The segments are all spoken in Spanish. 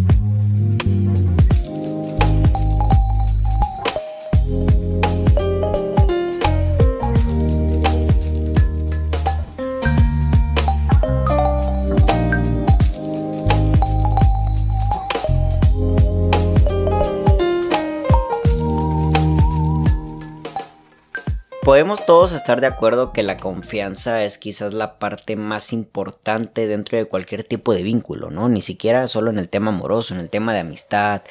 you podemos todos estar de acuerdo que la confianza es quizás la parte más importante dentro de cualquier tipo de vínculo, ¿no? Ni siquiera solo en el tema amoroso, en el tema de amistad,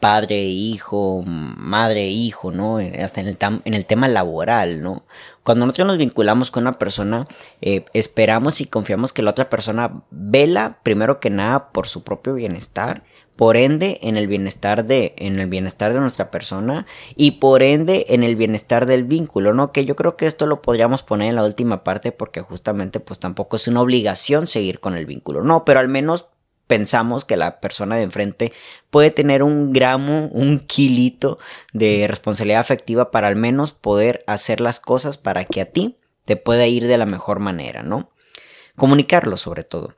padre, hijo, madre, hijo, ¿no? Hasta en el, en el tema laboral, ¿no? Cuando nosotros nos vinculamos con una persona, eh, esperamos y confiamos que la otra persona vela primero que nada por su propio bienestar por ende en el bienestar de en el bienestar de nuestra persona y por ende en el bienestar del vínculo, ¿no? Que yo creo que esto lo podríamos poner en la última parte porque justamente pues tampoco es una obligación seguir con el vínculo, no, pero al menos pensamos que la persona de enfrente puede tener un gramo, un kilito de responsabilidad afectiva para al menos poder hacer las cosas para que a ti te pueda ir de la mejor manera, ¿no? Comunicarlo sobre todo.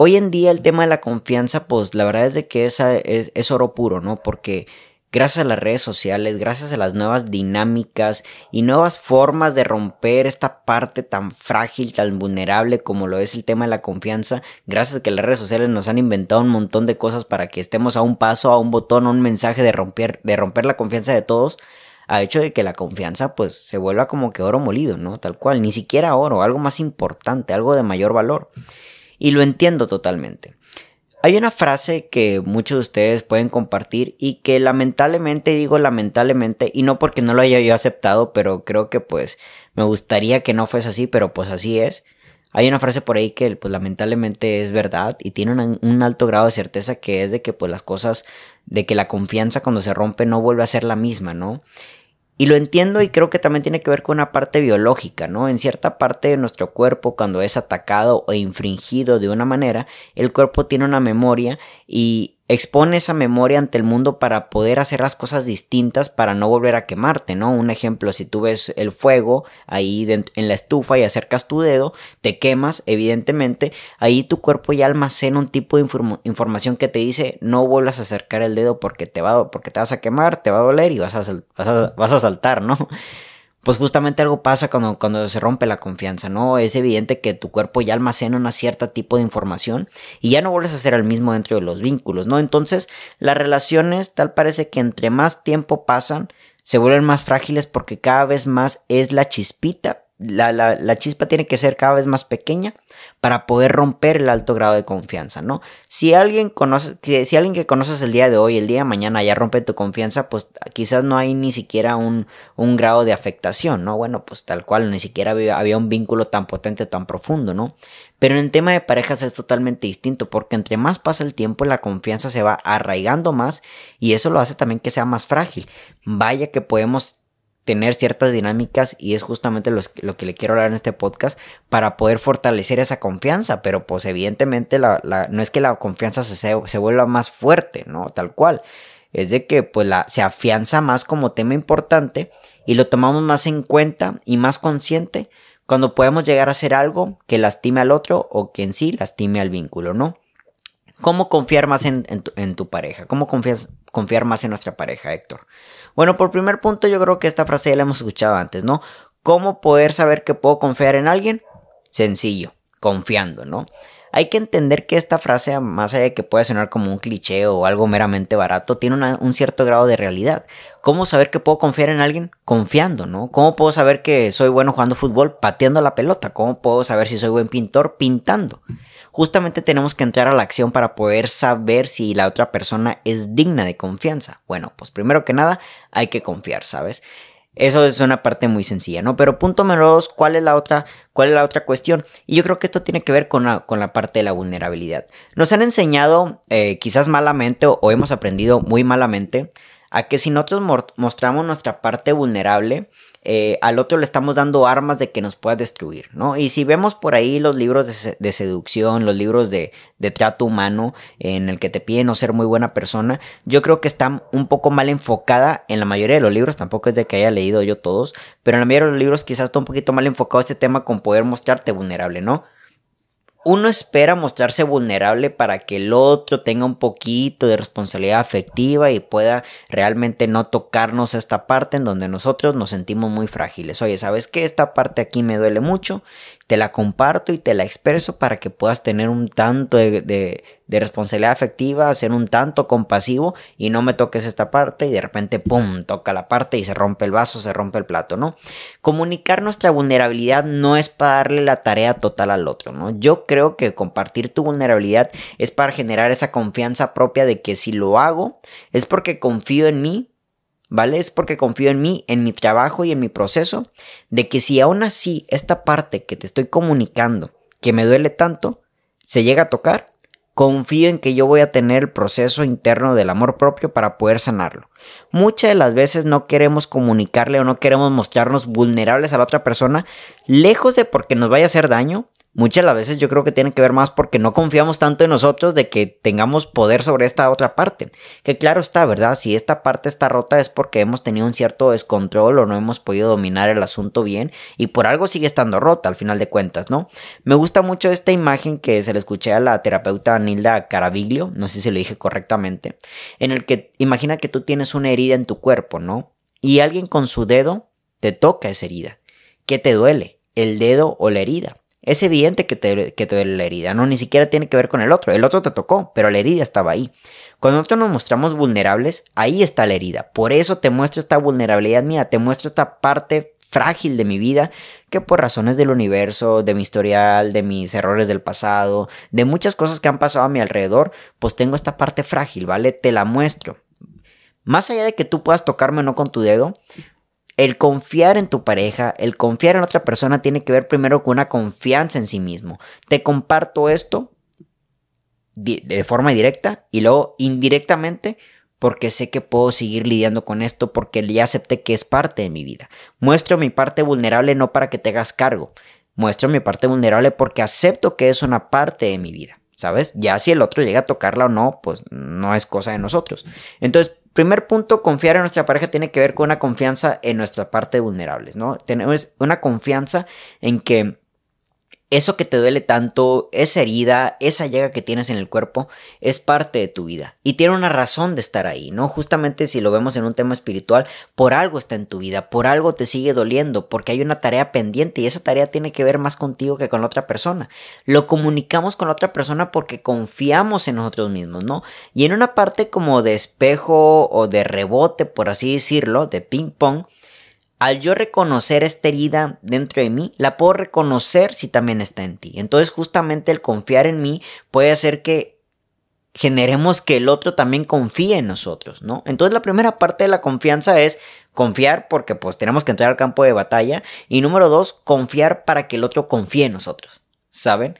Hoy en día el tema de la confianza, pues la verdad es de que esa es, oro puro, ¿no? Porque gracias a las redes sociales, gracias a las nuevas dinámicas y nuevas formas de romper esta parte tan frágil, tan vulnerable como lo es el tema de la confianza, gracias a que las redes sociales nos han inventado un montón de cosas para que estemos a un paso, a un botón, a un mensaje de romper, de romper la confianza de todos, ha hecho de que la confianza pues se vuelva como que oro molido, ¿no? Tal cual, ni siquiera oro, algo más importante, algo de mayor valor y lo entiendo totalmente. Hay una frase que muchos de ustedes pueden compartir y que lamentablemente digo lamentablemente y no porque no lo haya yo aceptado, pero creo que pues me gustaría que no fuese así, pero pues así es. Hay una frase por ahí que pues lamentablemente es verdad y tiene un, alto grado de certeza que es de que pues las cosas, de que la confianza cuando se rompe no vuelve a ser la misma, ¿no? Y lo entiendo y creo que también tiene que ver con una parte biológica, ¿no? En cierta parte de nuestro cuerpo, cuando es atacado o infringido de una manera, el cuerpo tiene una memoria y expone esa memoria ante el mundo para poder hacer las cosas distintas para no volver a quemarte, ¿no? Un ejemplo, si tú ves el fuego ahí en la estufa y acercas tu dedo, te quemas, evidentemente, ahí tu cuerpo ya almacena un tipo de información que te dice no vuelvas a acercar el dedo porque te, va, porque te vas a quemar, te va a doler y vas a, vas a saltar, ¿no? Pues justamente algo pasa cuando, cuando se rompe la confianza, ¿no? Es evidente que tu cuerpo ya almacena una cierta tipo de información y ya no vuelves a ser el mismo dentro de los vínculos, ¿no? Entonces, las relaciones tal parece que entre más tiempo pasan, se vuelven más frágiles porque cada vez más es la chispita la, la, la, chispa tiene que ser cada vez más pequeña para poder romper el alto grado de confianza, ¿no? Si alguien conoce, si alguien que conoces el día de hoy, el día de mañana ya rompe tu confianza, pues quizás no hay ni siquiera un, un grado de afectación, ¿no? Bueno, pues tal cual, ni siquiera había, había, un vínculo tan potente, tan profundo, ¿no? Pero en el tema de parejas es totalmente distinto, porque entre más pasa el tiempo, la confianza se va arraigando más y eso lo hace también que sea más frágil. Vaya que podemos tener ciertas dinámicas y es justamente lo, que le quiero hablar en este podcast para poder fortalecer esa confianza, pero pues evidentemente la, no es que la confianza se, se, vuelva más fuerte, ¿no? Tal cual. Es de que pues la, se afianza más como tema importante y lo tomamos más en cuenta y más consciente cuando podemos llegar a hacer algo que lastime al otro o que en sí lastime al vínculo, ¿no? ¿Cómo confiar más en, tu, pareja? ¿Cómo confías, confiar más en nuestra pareja, Héctor? Bueno, por primer punto yo creo que esta frase ya la hemos escuchado antes, ¿no? ¿Cómo poder saber que puedo confiar en alguien? Sencillo, confiando, ¿no? Hay que entender que esta frase, más allá de que pueda sonar como un cliché o algo meramente barato, tiene un cierto grado de realidad. ¿Cómo saber que puedo confiar en alguien? Confiando, ¿no? ¿Cómo puedo saber que soy bueno jugando fútbol? Pateando la pelota. ¿Cómo puedo saber si soy buen pintor? Pintando justamente tenemos que entrar a la acción para poder saber si la otra persona es digna de confianza. Bueno, pues primero que nada hay que confiar, ¿sabes? Eso es una parte muy sencilla, ¿no? Pero punto número dos, ¿cuál es la otra, cuál es la otra cuestión? Y yo creo que esto tiene que ver con la, con la parte de la vulnerabilidad. Nos han enseñado, eh, quizás malamente, o hemos aprendido muy malamente, a que si nosotros mostramos nuestra parte vulnerable, eh, al otro le estamos dando armas de que nos pueda destruir, ¿no? Y si vemos por ahí los libros de, seducción, los libros de, trato humano, en el que te piden no ser muy buena persona, yo creo que está un poco mal enfocada en la mayoría de los libros, tampoco es de que haya leído yo todos, pero en la mayoría de los libros quizás está un poquito mal enfocado este tema con poder mostrarte vulnerable, ¿no? Uno espera mostrarse vulnerable para que el otro tenga un poquito de responsabilidad afectiva y pueda realmente no tocarnos esta parte en donde nosotros nos sentimos muy frágiles. Oye, ¿sabes qué? Esta parte aquí me duele mucho te la comparto y te la expreso para que puedas tener un tanto de, responsabilidad afectiva, ser un tanto compasivo y no me toques esta parte y de repente, ¡pum!, toca la parte y se rompe el vaso, se rompe el plato, ¿no? Comunicar nuestra vulnerabilidad no es para darle la tarea total al otro, ¿no? Yo creo que compartir tu vulnerabilidad es para generar esa confianza propia de que si lo hago es porque confío en mí ¿vale? Es porque confío en mí, en mi trabajo y en mi proceso, de que si aún así esta parte que te estoy comunicando, que me duele tanto, se llega a tocar, confío en que yo voy a tener el proceso interno del amor propio para poder sanarlo. Muchas de las veces no queremos comunicarle o no queremos mostrarnos vulnerables a la otra persona, lejos de porque nos vaya a hacer daño, muchas de las veces yo creo que tiene que ver más porque no confiamos tanto en nosotros de que tengamos poder sobre esta otra parte. Que claro está, ¿verdad? Si esta parte está rota es porque hemos tenido un cierto descontrol o no hemos podido dominar el asunto bien y por algo sigue estando rota al final de cuentas, ¿no? Me gusta mucho esta imagen que se le escuché a la terapeuta Nilda Caraviglio, no sé si lo dije correctamente, en el que imagina que tú tienes una herida en tu cuerpo, ¿no? Y alguien con su dedo te toca esa herida. ¿Qué te duele? ¿El dedo o la herida? Es evidente que te, que te duele la herida, no ni siquiera tiene que ver con el otro. El otro te tocó, pero la herida estaba ahí. Cuando nosotros nos mostramos vulnerables, ahí está la herida. Por eso te muestro esta vulnerabilidad mía, te muestro esta parte frágil de mi vida que por razones del universo, de mi historial, de mis errores del pasado, de muchas cosas que han pasado a mi alrededor, pues tengo esta parte frágil, ¿vale? Te la muestro. Más allá de que tú puedas tocarme o no con tu dedo, el confiar en tu pareja, el confiar en otra persona tiene que ver primero con una confianza en sí mismo. Te comparto esto de forma directa y luego indirectamente porque sé que puedo seguir lidiando con esto porque ya acepté que es parte de mi vida. Muestro mi parte vulnerable no para que te hagas cargo. Muestro mi parte vulnerable porque acepto que es una parte de mi vida. ¿Sabes? Ya si el otro llega a tocarla o no, pues no es cosa de nosotros. Entonces, Primer punto, confiar en nuestra pareja tiene que ver con una confianza en nuestra parte vulnerables, ¿no? Tenemos una confianza en que eso que te duele tanto, esa herida, esa llaga que tienes en el cuerpo, es parte de tu vida. Y tiene una razón de estar ahí, ¿no? Justamente si lo vemos en un tema espiritual, por algo está en tu vida, por algo te sigue doliendo, porque hay una tarea pendiente y esa tarea tiene que ver más contigo que con la otra persona. Lo comunicamos con la otra persona porque confiamos en nosotros mismos, ¿no? Y en una parte como de espejo o de rebote, por así decirlo, de ping pong, al yo reconocer esta herida dentro de mí, la puedo reconocer si también está en ti. Entonces justamente el confiar en mí puede hacer que generemos que el otro también confíe en nosotros, ¿no? Entonces la primera parte de la confianza es confiar porque pues tenemos que entrar al campo de batalla y número dos, confiar para que el otro confíe en nosotros, ¿saben?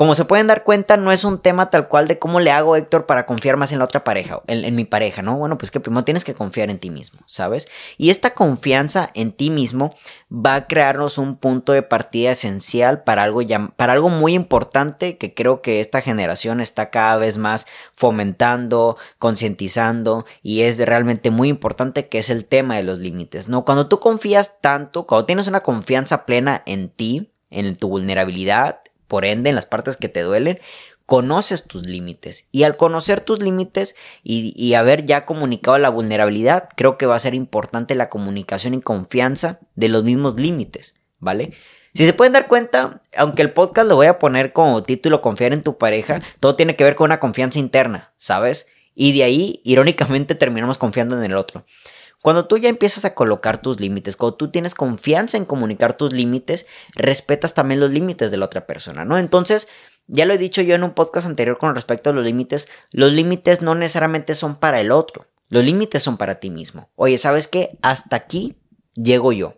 Como se pueden dar cuenta, no es un tema tal cual de cómo le hago, Héctor, para confiar más en la otra pareja, en, mi pareja, ¿no? Bueno, pues que primero tienes que confiar en ti mismo, ¿sabes? Y esta confianza en ti mismo va a crearnos un punto de partida esencial para algo, para algo muy importante que creo que esta generación está cada vez más fomentando, concientizando y es realmente muy importante que es el tema de los límites, ¿no? Cuando tú confías tanto, cuando tienes una confianza plena en ti, en tu vulnerabilidad, por ende en las partes que te duelen, conoces tus límites. Y al conocer tus límites y, haber ya comunicado la vulnerabilidad, creo que va a ser importante la comunicación y confianza de los mismos límites, ¿vale? Si se pueden dar cuenta, aunque el podcast lo voy a poner como título Confiar en tu pareja, todo tiene que ver con una confianza interna, ¿sabes? Y de ahí, irónicamente, terminamos confiando en el otro. Cuando tú ya empiezas a colocar tus límites, cuando tú tienes confianza en comunicar tus límites, respetas también los límites de la otra persona, ¿no? Entonces, ya lo he dicho yo en un podcast anterior con respecto a los límites, los límites no necesariamente son para el otro, los límites son para ti mismo. Oye, ¿sabes qué? Hasta aquí llego yo.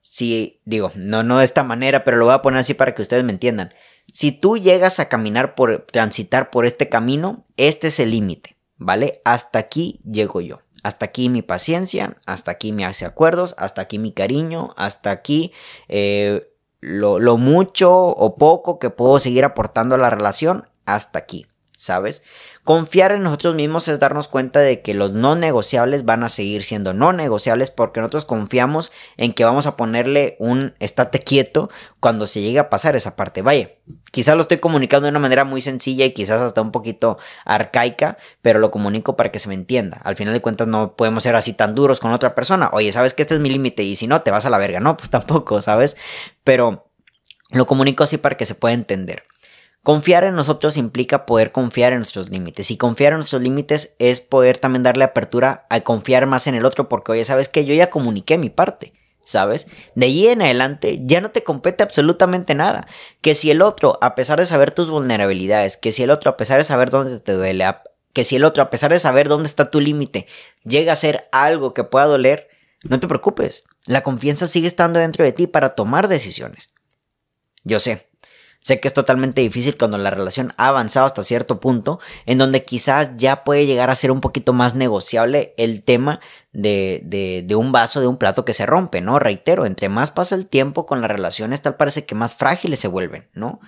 Si, digo, no, no de esta manera, pero lo voy a poner así para que ustedes me entiendan. Si tú llegas a caminar por, transitar por este camino, este es el límite, ¿vale? Hasta aquí llego yo. Hasta aquí mi paciencia, hasta aquí hace acuerdos, hasta aquí mi cariño, hasta aquí eh, lo, lo mucho o poco que puedo seguir aportando a la relación, hasta aquí. ¿sabes? Confiar en nosotros mismos es darnos cuenta de que los no negociables van a seguir siendo no negociables porque nosotros confiamos en que vamos a ponerle un estate quieto cuando se llegue a pasar esa parte. Vaya, quizás lo estoy comunicando de una manera muy sencilla y quizás hasta un poquito arcaica, pero lo comunico para que se me entienda. Al final de cuentas no podemos ser así tan duros con otra persona. Oye, ¿sabes que este es mi límite? Y si no, te vas a la verga. No, pues tampoco, ¿sabes? Pero lo comunico así para que se pueda entender. Confiar en nosotros implica poder confiar en nuestros límites. Y confiar en nuestros límites es poder también darle apertura a confiar más en el otro. Porque, oye, ¿sabes que Yo ya comuniqué mi parte. ¿Sabes? De ahí en adelante ya no te compete absolutamente nada. Que si el otro, a pesar de saber tus vulnerabilidades, que si el otro, a pesar de saber dónde te duele, que si el otro, a pesar de saber dónde está tu límite, llega a ser algo que pueda doler, no te preocupes. La confianza sigue estando dentro de ti para tomar decisiones. Yo sé, Sé que es totalmente difícil cuando la relación ha avanzado hasta cierto punto, en donde quizás ya puede llegar a ser un poquito más negociable el tema de, de, un vaso, de un plato que se rompe, ¿no? Reitero, entre más pasa el tiempo con las relaciones, tal parece que más frágiles se vuelven, ¿no?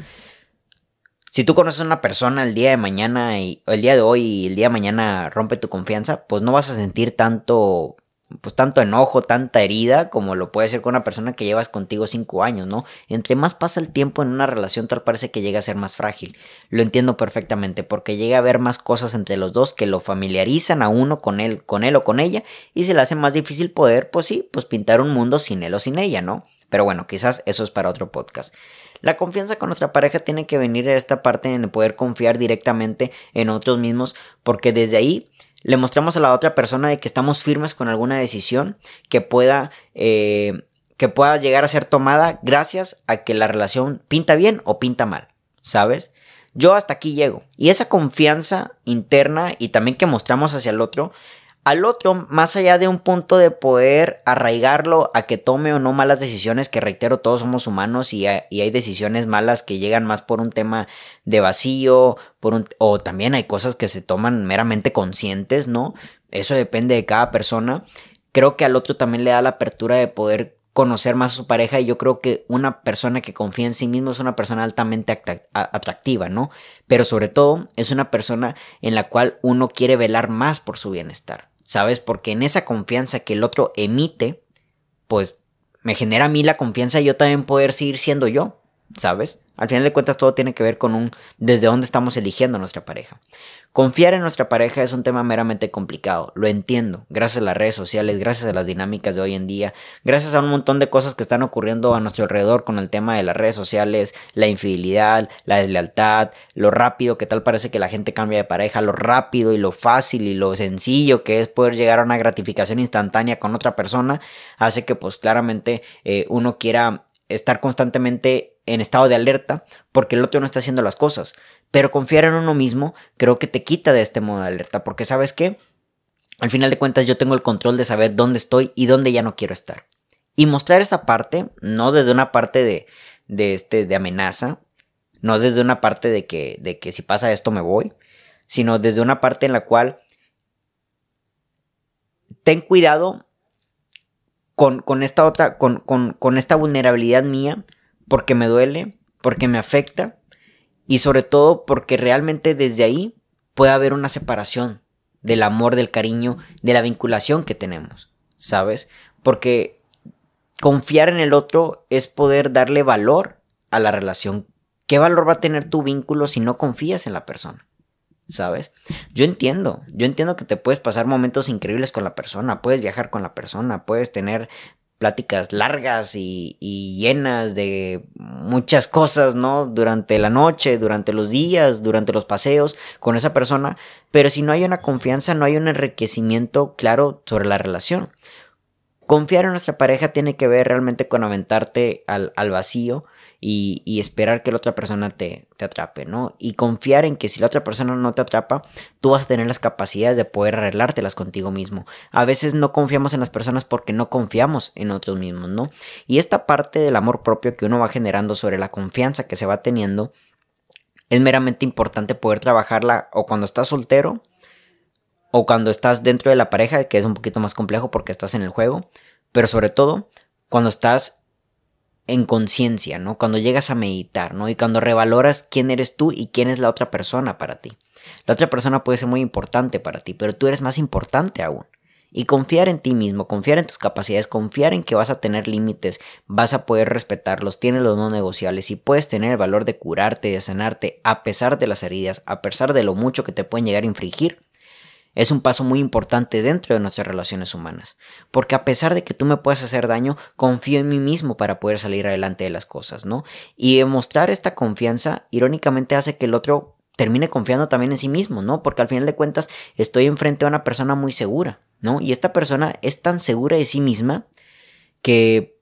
Si tú conoces a una persona el día de mañana y el día de hoy y el día de mañana rompe tu confianza, pues no vas a sentir tanto pues tanto enojo, tanta herida como lo puede ser con una persona que llevas contigo cinco años, ¿no? Entre más pasa el tiempo en una relación, tal parece que llega a ser más frágil. Lo entiendo perfectamente, porque llega a haber más cosas entre los dos que lo familiarizan a uno con él, con él o con ella, y se le hace más difícil poder, pues sí, pues pintar un mundo sin él o sin ella, ¿no? Pero bueno, quizás eso es para otro podcast. La confianza con nuestra pareja tiene que venir de esta parte en poder confiar directamente en otros mismos, porque desde ahí le mostramos a la otra persona de que estamos firmes con alguna decisión que pueda, eh, que pueda llegar a ser tomada gracias a que la relación pinta bien o pinta mal, ¿sabes? Yo hasta aquí llego. Y esa confianza interna y también que mostramos hacia el otro al otro, más allá de un punto de poder arraigarlo a que tome o no malas decisiones, que reitero, todos somos humanos y hay, decisiones malas que llegan más por un tema de vacío, por un, o también hay cosas que se toman meramente conscientes, ¿no? Eso depende de cada persona. Creo que al otro también le da la apertura de poder conocer más a su pareja y yo creo que una persona que confía en sí mismo es una persona altamente atractiva, ¿no? Pero sobre todo es una persona en la cual uno quiere velar más por su bienestar. ¿Sabes? Porque en esa confianza que el otro emite, pues me genera a mí la confianza y yo también poder seguir siendo yo, ¿sabes? Al final de cuentas todo tiene que ver con un desde dónde estamos eligiendo a nuestra pareja. Confiar en nuestra pareja es un tema meramente complicado, lo entiendo, gracias a las redes sociales, gracias a las dinámicas de hoy en día, gracias a un montón de cosas que están ocurriendo a nuestro alrededor con el tema de las redes sociales, la infidelidad, la deslealtad, lo rápido que tal parece que la gente cambia de pareja, lo rápido y lo fácil y lo sencillo que es poder llegar a una gratificación instantánea con otra persona, hace que pues claramente eh, uno quiera estar constantemente en estado de alerta porque el otro no está haciendo las cosas. Pero confiar en uno mismo creo que te quita de este modo de alerta porque sabes que al final de cuentas yo tengo el control de saber dónde estoy y dónde ya no quiero estar. Y mostrar esa parte, no desde una parte de, de, este, de amenaza, no desde una parte de que, de que si pasa esto me voy, sino desde una parte en la cual ten cuidado con, con esta otra, con, con, con esta vulnerabilidad mía porque me duele, porque me afecta y sobre todo porque realmente desde ahí puede haber una separación del amor, del cariño, de la vinculación que tenemos, ¿sabes? Porque confiar en el otro es poder darle valor a la relación. ¿Qué valor va a tener tu vínculo si no confías en la persona? ¿Sabes? Yo entiendo, yo entiendo que te puedes pasar momentos increíbles con la persona, puedes viajar con la persona, puedes tener pláticas largas y, llenas de muchas cosas, ¿no? Durante la noche, durante los días, durante los paseos con esa persona, pero si no hay una confianza, no hay un enriquecimiento claro sobre la relación. Confiar en nuestra pareja tiene que ver realmente con aventarte al, vacío y, esperar que la otra persona te, te, atrape, ¿no? Y confiar en que si la otra persona no te atrapa, tú vas a tener las capacidades de poder arreglártelas contigo mismo. A veces no confiamos en las personas porque no confiamos en otros mismos, ¿no? Y esta parte del amor propio que uno va generando sobre la confianza que se va teniendo, es meramente importante poder trabajarla o cuando estás soltero o cuando estás dentro de la pareja, que es un poquito más complejo porque estás en el juego, pero sobre todo cuando estás en conciencia, ¿no? Cuando llegas a meditar, ¿no? Y cuando revaloras quién eres tú y quién es la otra persona para ti. La otra persona puede ser muy importante para ti, pero tú eres más importante aún. Y confiar en ti mismo, confiar en tus capacidades, confiar en que vas a tener límites, vas a poder respetarlos, tienes los no negociables y puedes tener el valor de curarte, de sanarte, a pesar de las heridas, a pesar de lo mucho que te pueden llegar a infringir. Es un paso muy importante dentro de nuestras relaciones humanas, porque a pesar de que tú me puedas hacer daño, confío en mí mismo para poder salir adelante de las cosas, ¿no? Y demostrar esta confianza, irónicamente, hace que el otro termine confiando también en sí mismo, ¿no? Porque al final de cuentas estoy enfrente a una persona muy segura, ¿no? Y esta persona es tan segura de sí misma que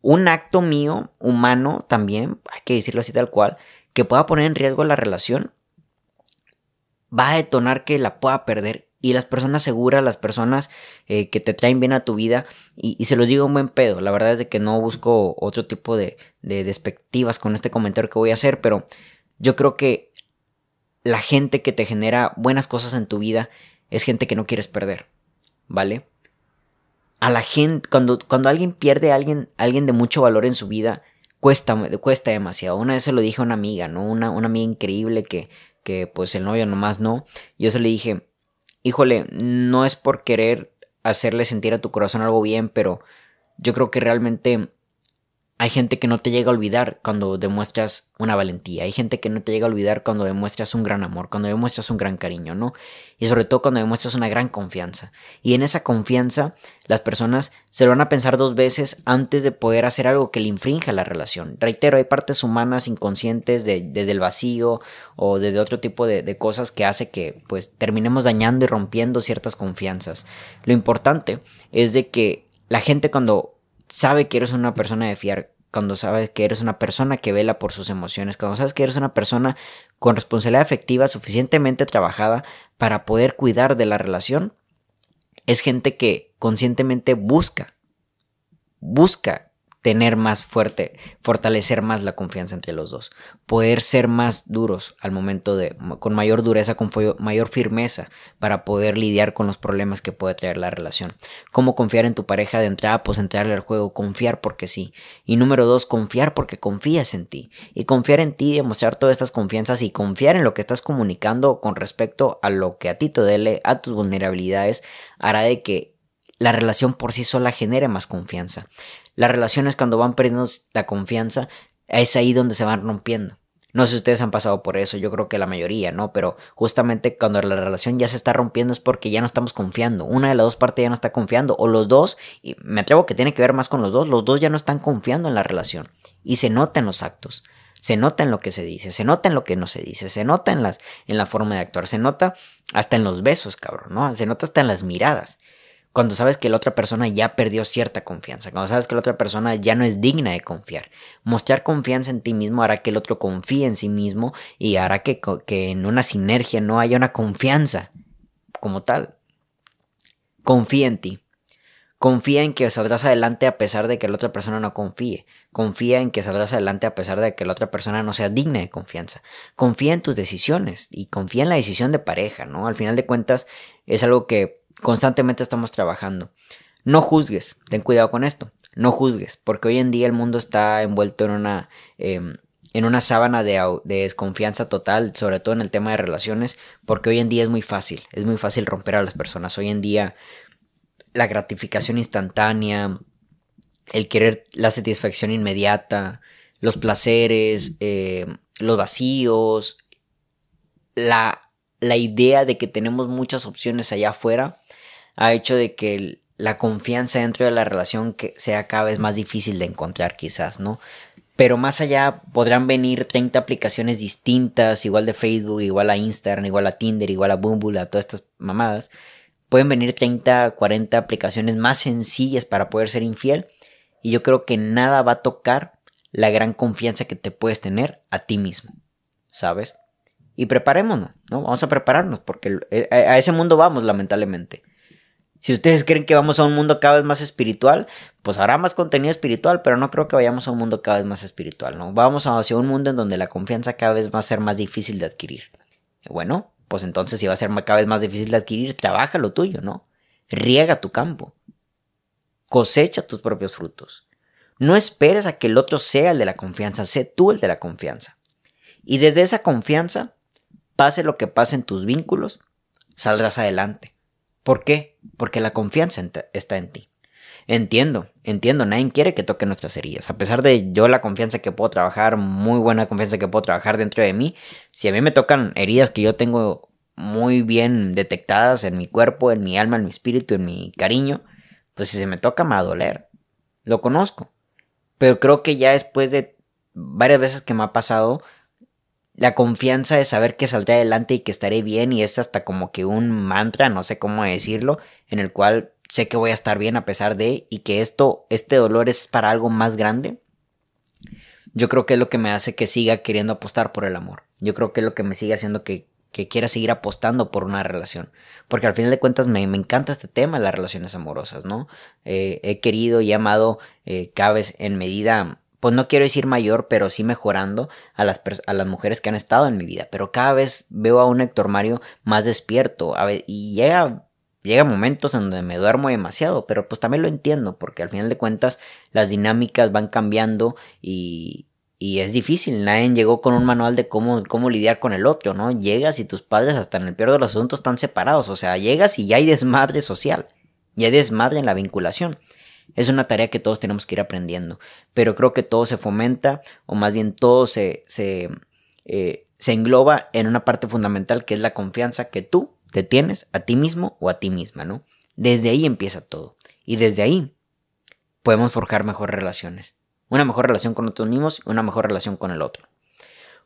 un acto mío, humano también, hay que decirlo así tal cual, que pueda poner en riesgo la relación, va a detonar que la pueda perder. Y las personas seguras, las personas eh, que te traen bien a tu vida, y, se los digo un buen pedo, la verdad es de que no busco otro tipo de, de despectivas con este comentario que voy a hacer, pero yo creo que la gente que te genera buenas cosas en tu vida es gente que no quieres perder, ¿vale? A la gente, cuando, cuando alguien pierde a alguien, alguien de mucho valor en su vida, cuesta, cuesta demasiado. Una vez se lo dije a una amiga, ¿no? Una, una amiga increíble que, que pues el novio nomás no. Yo se le dije, híjole, no es por querer hacerle sentir a tu corazón algo bien, pero yo creo que realmente hay gente que no te llega a olvidar cuando demuestras una valentía. Hay gente que no te llega a olvidar cuando demuestras un gran amor, cuando demuestras un gran cariño, ¿no? Y sobre todo cuando demuestras una gran confianza. Y en esa confianza, las personas se lo van a pensar dos veces antes de poder hacer algo que le infrinja la relación. Reitero, hay partes humanas inconscientes desde el vacío o desde otro tipo de, de cosas que hace que pues terminemos dañando y rompiendo ciertas confianzas. Lo importante es de que la gente cuando sabe que eres una persona de fiar, cuando sabes que eres una persona que vela por sus emociones, cuando sabes que eres una persona con responsabilidad afectiva suficientemente trabajada para poder cuidar de la relación, es gente que conscientemente busca, busca tener más fuerte, fortalecer más la confianza entre los dos, poder ser más duros al momento de, con mayor dureza, con mayor firmeza para poder lidiar con los problemas que puede traer la relación. Cómo confiar en tu pareja de entrada, pues entrarle al juego, confiar porque sí. Y número dos, confiar porque confías en ti. Y confiar en ti, demostrar todas estas confianzas y confiar en lo que estás comunicando con respecto a lo que a ti te duele, a tus vulnerabilidades, hará de que la relación por sí sola genere más confianza. Las relaciones cuando van perdiendo la confianza, es ahí donde se van rompiendo. No sé si ustedes han pasado por eso, yo creo que la mayoría, ¿no? Pero justamente cuando la relación ya se está rompiendo es porque ya no estamos confiando. Una de las dos partes ya no está confiando. O los dos, y me atrevo que tiene que ver más con los dos, los dos ya no están confiando en la relación. Y se nota en los actos. Se nota en lo que se dice, se nota en lo que no se dice, se nota en, las, en la forma de actuar, se nota hasta en los besos, cabrón, ¿no? Se nota hasta en las miradas cuando sabes que la otra persona ya perdió cierta confianza, cuando sabes que la otra persona ya no es digna de confiar. Mostrar confianza en ti mismo hará que el otro confíe en sí mismo y hará que, que en una sinergia no haya una confianza como tal. Confía en ti. Confía en que saldrás adelante a pesar de que la otra persona no confíe. Confía en que saldrás adelante a pesar de que la otra persona no sea digna de confianza. Confía en tus decisiones y confía en la decisión de pareja, ¿no? Al final de cuentas es algo que constantemente estamos trabajando. No juzgues, ten cuidado con esto, no juzgues, porque hoy en día el mundo está envuelto en una, em, en una sábana de, de, desconfianza total, sobre todo en el tema de relaciones, porque hoy en día es muy fácil, es muy fácil romper a las personas. Hoy en día la gratificación instantánea, el querer la satisfacción inmediata, los placeres, em, los vacíos, la, la idea de que tenemos muchas opciones allá afuera, ha hecho de que la confianza dentro de la relación que sea cada vez más difícil de encontrar quizás, ¿no? Pero más allá podrán venir 30 aplicaciones distintas, igual de Facebook, igual a Instagram, igual a Tinder, igual a Bumble, a todas estas mamadas. Pueden venir 30, 40 aplicaciones más sencillas para poder ser infiel. Y yo creo que nada va a tocar la gran confianza que te puedes tener a ti mismo, ¿sabes? Y preparémonos, ¿no? Vamos a prepararnos porque eh, a ese mundo vamos, lamentablemente. Si ustedes creen que vamos a un mundo cada vez más espiritual, pues habrá más contenido espiritual, pero no creo que vayamos a un mundo cada vez más espiritual, ¿no? Vamos hacia un mundo en donde la confianza cada vez va a ser más difícil de adquirir. Bueno, pues entonces si va a ser cada vez más difícil de adquirir, trabaja lo tuyo, ¿no? Riega tu campo. Cosecha tus propios frutos. No esperes a que el otro sea el de la confianza, sé tú el de la confianza. Y desde esa confianza, pase lo que pase en tus vínculos, saldrás adelante. ¿Por qué? Porque la confianza está en ti. Entiendo, entiendo, nadie quiere que toque nuestras heridas. A pesar de yo la confianza que puedo trabajar, muy buena confianza que puedo trabajar dentro de mí, si a mí me tocan heridas que yo tengo muy bien detectadas en mi cuerpo, en mi alma, en mi espíritu, en mi cariño, pues si se me toca me va a doler. Lo conozco. Pero creo que ya después de varias veces que me ha pasado, la confianza de saber que saldré adelante y que estaré bien y es hasta como que un mantra, no sé cómo decirlo, en el cual sé que voy a estar bien a pesar de y que esto, este dolor es para algo más grande. Yo creo que es lo que me hace que siga queriendo apostar por el amor. Yo creo que es lo que me sigue haciendo que, quiera seguir apostando por una relación. Porque al final de cuentas me, encanta este tema las relaciones amorosas, ¿no? Eh, he querido y amado eh, cada vez en medida pues no quiero decir mayor, pero sí mejorando a las, a las mujeres que han estado en mi vida. Pero cada vez veo a un Héctor Mario más despierto y llega, llega momentos en donde me duermo demasiado, pero pues también lo entiendo, porque al final de cuentas las dinámicas van cambiando y, y es difícil. Nadie llegó con un manual de cómo, cómo lidiar con el otro, ¿no? Llegas y tus padres hasta en el peor de los asuntos están separados, o sea, llegas y ya hay desmadre social, ya hay desmadre en la vinculación. Es una tarea que todos tenemos que ir aprendiendo, pero creo que todo se fomenta, o más bien todo se, eh, se engloba en una parte fundamental que es la confianza que tú te tienes a ti mismo o a ti misma, ¿no? Desde ahí empieza todo. Y desde ahí podemos forjar mejores relaciones. Una mejor relación con nosotros mismos y una mejor relación con el otro.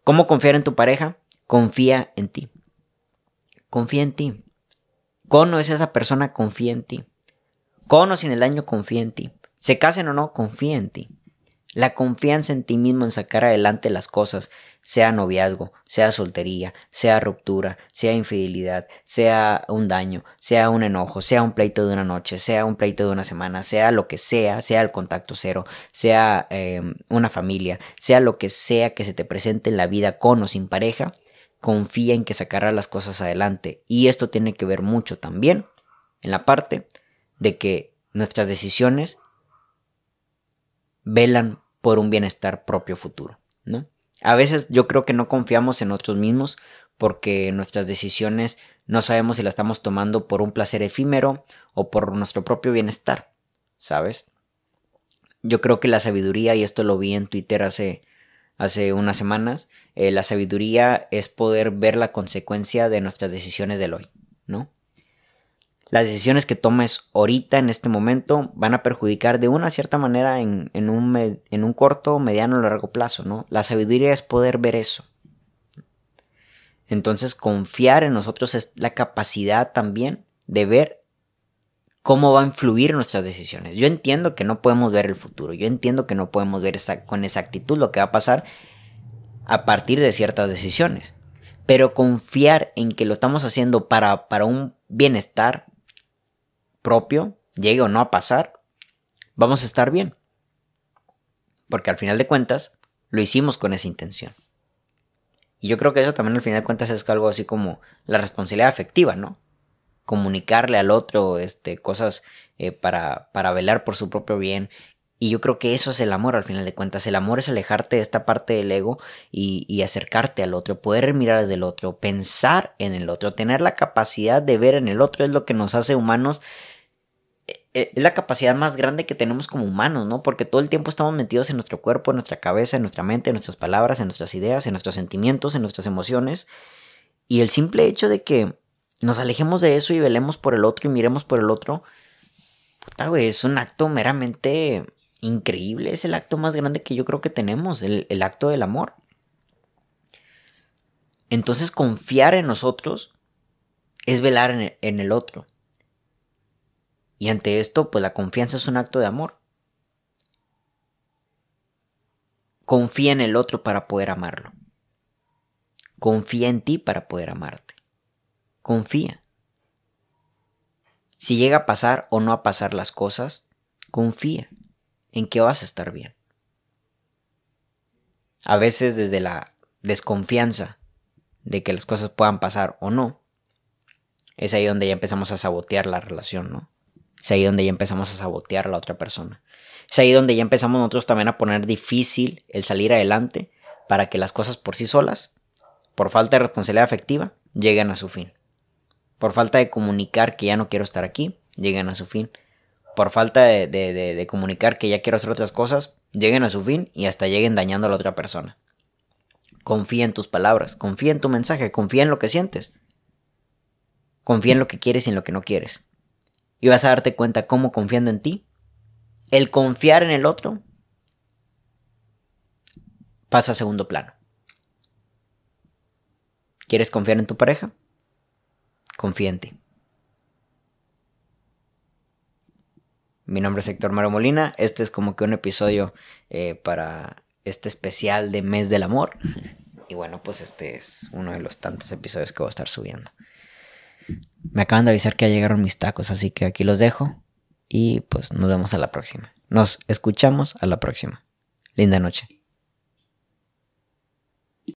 ¿Cómo confiar en tu pareja? Confía en ti. Confía en ti. Cono es esa persona, confía en ti. Con o sin el daño, confía en ti. Se casen o no, confía en ti. La confianza en ti mismo en sacar adelante las cosas, sea noviazgo, sea soltería, sea ruptura, sea infidelidad, sea un daño, sea un enojo, sea un pleito de una noche, sea un pleito de una semana, sea lo que sea, sea el contacto cero, sea em, una familia, sea lo que sea que se te presente en la vida con o sin pareja, confía en que sacará las cosas adelante. Y esto tiene que ver mucho también en la parte de que nuestras decisiones velan por un bienestar propio futuro, ¿no? A veces yo creo que no confiamos en nosotros mismos porque nuestras decisiones no sabemos si las estamos tomando por un placer efímero o por nuestro propio bienestar, ¿sabes? Yo creo que la sabiduría, y esto lo vi en Twitter hace, hace unas semanas, eh, la sabiduría es poder ver la consecuencia de nuestras decisiones del hoy, ¿no? Las decisiones que tomes ahorita en este momento van a perjudicar de una cierta manera en, un, en un corto, mediano o largo plazo, ¿no? La sabiduría es poder ver eso. Entonces confiar en nosotros es la capacidad también de ver cómo va a influir nuestras decisiones. Yo entiendo que no podemos ver el futuro, yo entiendo que no podemos ver con exactitud lo que va a pasar a partir de ciertas decisiones, pero confiar en que lo estamos haciendo para, para un bienestar propio, llegue o no a pasar, vamos a estar bien. Porque al final de cuentas, lo hicimos con esa intención. Y yo creo que eso también al final de cuentas es algo así como la responsabilidad afectiva, ¿no? Comunicarle al otro este, cosas eh, para, para velar por su propio bien y yo creo que eso es el amor al final de cuentas. El amor es alejarte de esta parte del ego y, acercarte al otro, poder mirar desde el otro, pensar en el otro, tener la capacidad de ver en el otro es lo que nos hace humanos eh, es la capacidad más grande que tenemos como humanos, ¿no? Porque todo el tiempo estamos metidos en nuestro cuerpo, en nuestra cabeza, en nuestra mente, en nuestras palabras, en nuestras ideas, en nuestros sentimientos, en nuestras emociones. Y el simple hecho de que nos alejemos de eso y velemos por el otro y miremos por el otro, puta, güey, es un acto meramente increíble. Es el acto más grande que yo creo que tenemos, el, acto del amor. Entonces confiar en nosotros es velar en el otro. Y ante esto, pues la confianza es un acto de amor. Confía en el otro para poder amarlo. Confía en ti para poder amarte. Confía. Si llega a pasar o no a pasar las cosas, confía en que vas a estar bien. A veces desde la desconfianza de que las cosas puedan pasar o no, es ahí donde ya empezamos a sabotear la relación, ¿no? Es ahí donde ya empezamos a sabotear a la otra persona. Es ahí donde ya empezamos nosotros también a poner difícil el salir adelante para que las cosas por sí solas, por falta de responsabilidad afectiva, lleguen a su fin. Por falta de comunicar que ya no quiero estar aquí, lleguen a su fin. Por falta de, comunicar que ya quiero hacer otras cosas, lleguen a su fin y hasta lleguen dañando a la otra persona. Confía en tus palabras, confía en tu mensaje, confía en lo que sientes. Confía en lo que quieres y en lo que no quieres. Y vas a darte cuenta cómo confiando en ti, el confiar en el otro pasa a segundo plano. ¿Quieres confiar en tu pareja? Confía en ti. Mi nombre es Héctor Maro Molina. Este es como que un episodio eh, para este especial de Mes del Amor. Y bueno, pues este es uno de los tantos episodios que voy a estar subiendo. Me acaban de avisar que ya llegaron mis tacos, así que aquí los dejo. Y pues nos vemos a la próxima. Nos escuchamos a la próxima. Linda noche.